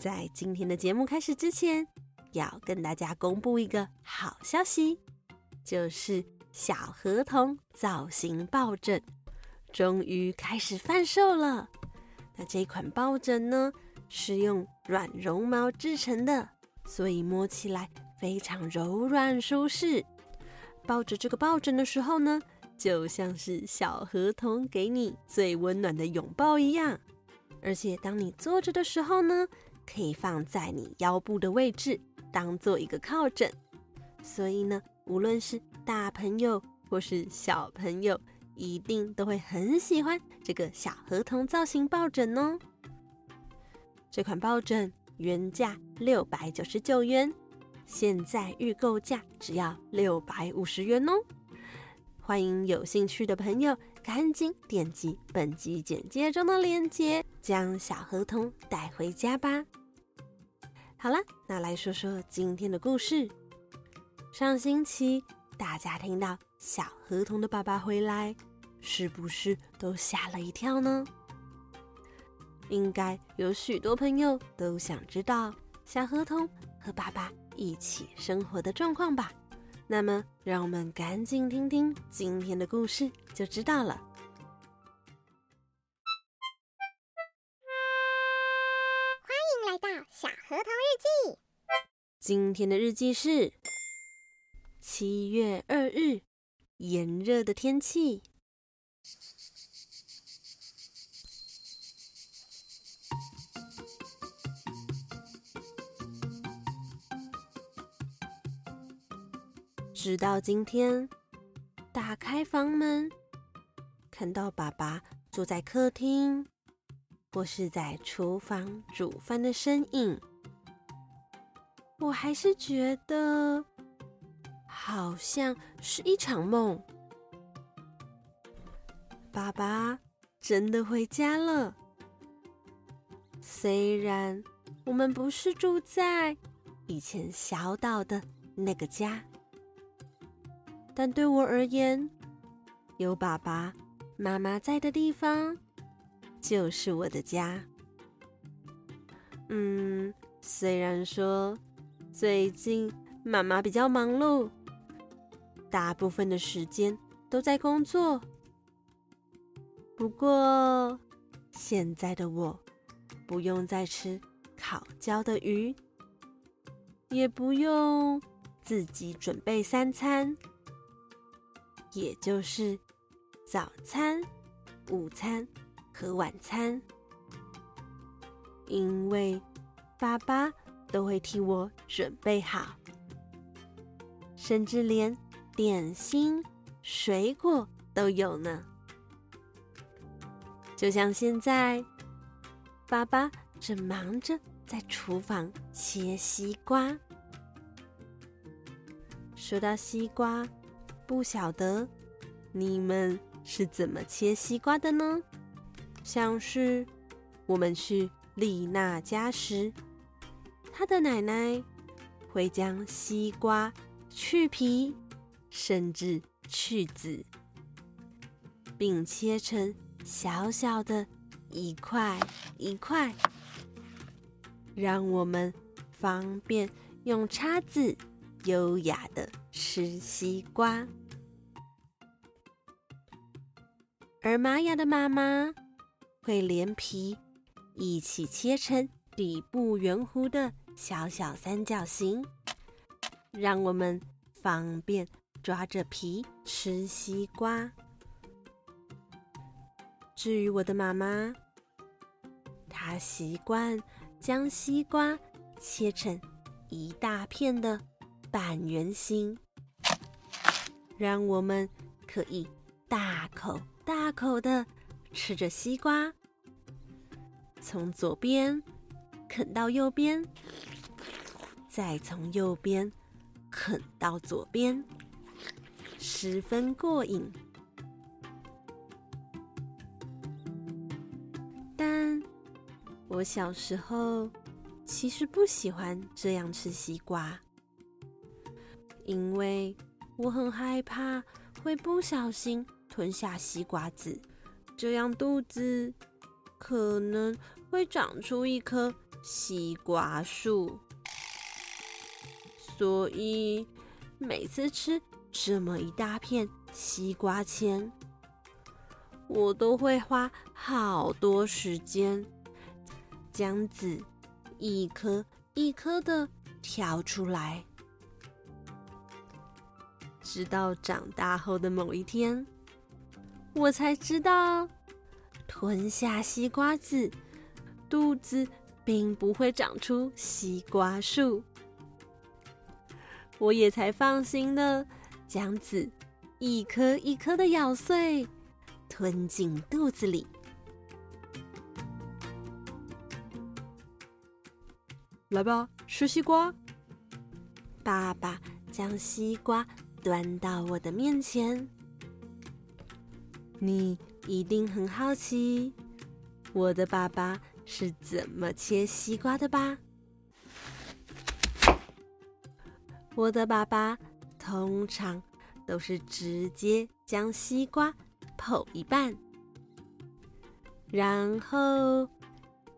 在今天的节目开始之前，要跟大家公布一个好消息，就是小河童造型抱枕终于开始贩售了。那这款抱枕呢，是用软绒毛制成的，所以摸起来非常柔软舒适。抱着这个抱枕的时候呢，就像是小河童给你最温暖的拥抱一样。而且当你坐着的时候呢，可以放在你腰部的位置，当做一个靠枕。所以呢，无论是大朋友或是小朋友，一定都会很喜欢这个小河童造型抱枕哦。这款抱枕原价六百九十九元，现在预购价只要六百五十元哦。欢迎有兴趣的朋友赶紧点击本集简介中的链接，将小河童带回家吧。好了，那来说说今天的故事。上星期大家听到小河童的爸爸回来，是不是都吓了一跳呢？应该有许多朋友都想知道小河童和爸爸一起生活的状况吧？那么，让我们赶紧听听今天的故事，就知道了。今天的日记是七月二日，炎热的天气。直到今天，打开房门，看到爸爸坐在客厅，或是在厨房煮饭的身影。我还是觉得好像是一场梦。爸爸真的回家了。虽然我们不是住在以前小岛的那个家，但对我而言，有爸爸妈妈在的地方就是我的家。嗯，虽然说。最近妈妈比较忙碌，大部分的时间都在工作。不过现在的我不用再吃烤焦的鱼，也不用自己准备三餐，也就是早餐、午餐和晚餐，因为爸爸。都会替我准备好，甚至连点心、水果都有呢。就像现在，爸爸正忙着在厨房切西瓜。说到西瓜，不晓得你们是怎么切西瓜的呢？像是我们去丽娜家时。他的奶奶会将西瓜去皮，甚至去籽，并切成小小的一块一块，让我们方便用叉子优雅的吃西瓜。而玛雅的妈妈会连皮一起切成底部圆弧的小小三角形，让我们方便抓着皮吃西瓜。至于我的妈妈，她习惯将西瓜切成一大片的半圆形，让我们可以大口大口的吃着西瓜，从左边啃到右边，再从右边啃到左边，十分过瘾。但我小时候其实不喜欢这样吃西瓜，因为我很害怕会不小心。吞下西瓜籽，这样肚子可能会长出一颗西瓜树。所以每次吃这么一大片西瓜前，我都会花好多时间将籽一颗一颗的挑出来，直到长大后的某一天。我才知道，吞下西瓜籽，肚子并不会长出西瓜树。我也才放心的将籽一颗一颗的咬碎，吞进肚子里。来吧，吃西瓜。爸爸将西瓜端到我的面前。你一定很好奇，我的爸爸是怎么切西瓜的吧？我的爸爸通常都是直接将西瓜剖一半，然后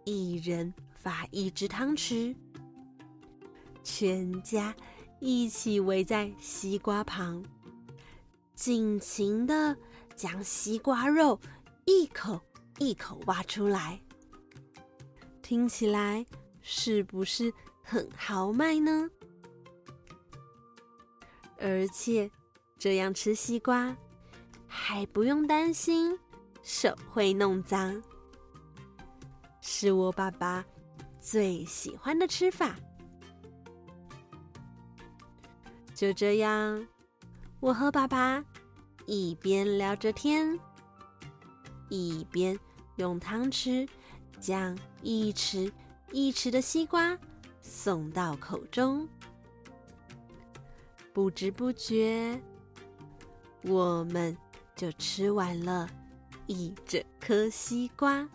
一人发一只汤匙，全家一起围在西瓜旁，尽情的。将西瓜肉一口一口挖出来，听起来是不是很豪迈呢？而且这样吃西瓜还不用担心手会弄脏，是我爸爸最喜欢的吃法。就这样，我和爸爸。一边聊着天，一边用汤匙将一池一池的西瓜送到口中。不知不觉，我们就吃完了一整颗西瓜。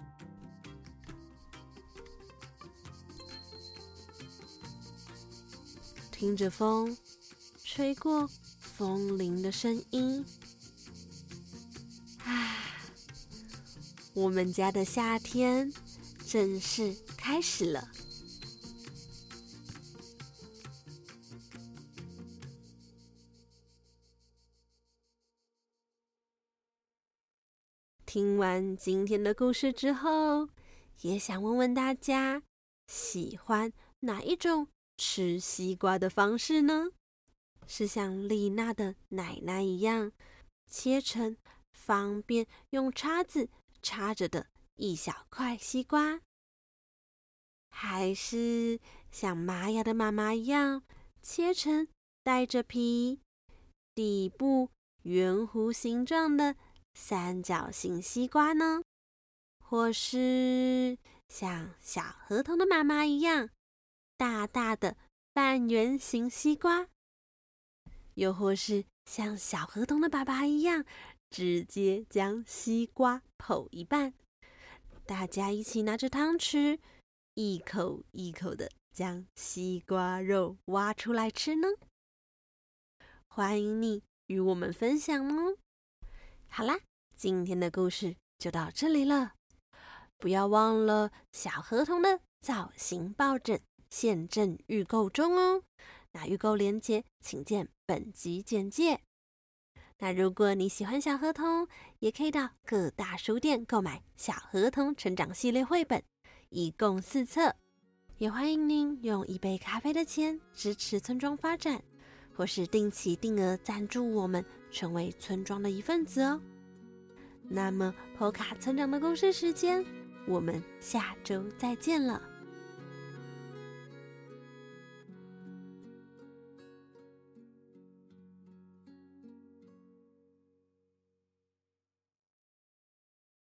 听着风吹过风铃的声音。啊我们家的夏天正式开始了。听完今天的故事之后，也想问问大家，喜欢哪一种吃西瓜的方式呢？是像丽娜的奶奶一样，切成方便用叉子插着的一小块西瓜，还是像玛雅的妈妈一样切成带着皮、底部圆弧形状的三角形西瓜呢？或是像小河童的妈妈一样大大的半圆形西瓜？又或是像小河童的爸爸一样？直接将西瓜剖一半，大家一起拿着汤匙，一口一口的将西瓜肉挖出来吃呢。欢迎你与我们分享哦。好啦，今天的故事就到这里了，不要忘了小河童的造型抱枕现正预购中哦。那预购链接请见本集简介。那如果你喜欢小河童，也可以到各大书店购买《小河童成长系列》绘本，一共四册。也欢迎您用一杯咖啡的钱支持村庄发展，或是定期定额赞助我们，成为村庄的一份子哦。那么，波卡村长的故事时间，我们下周再见了。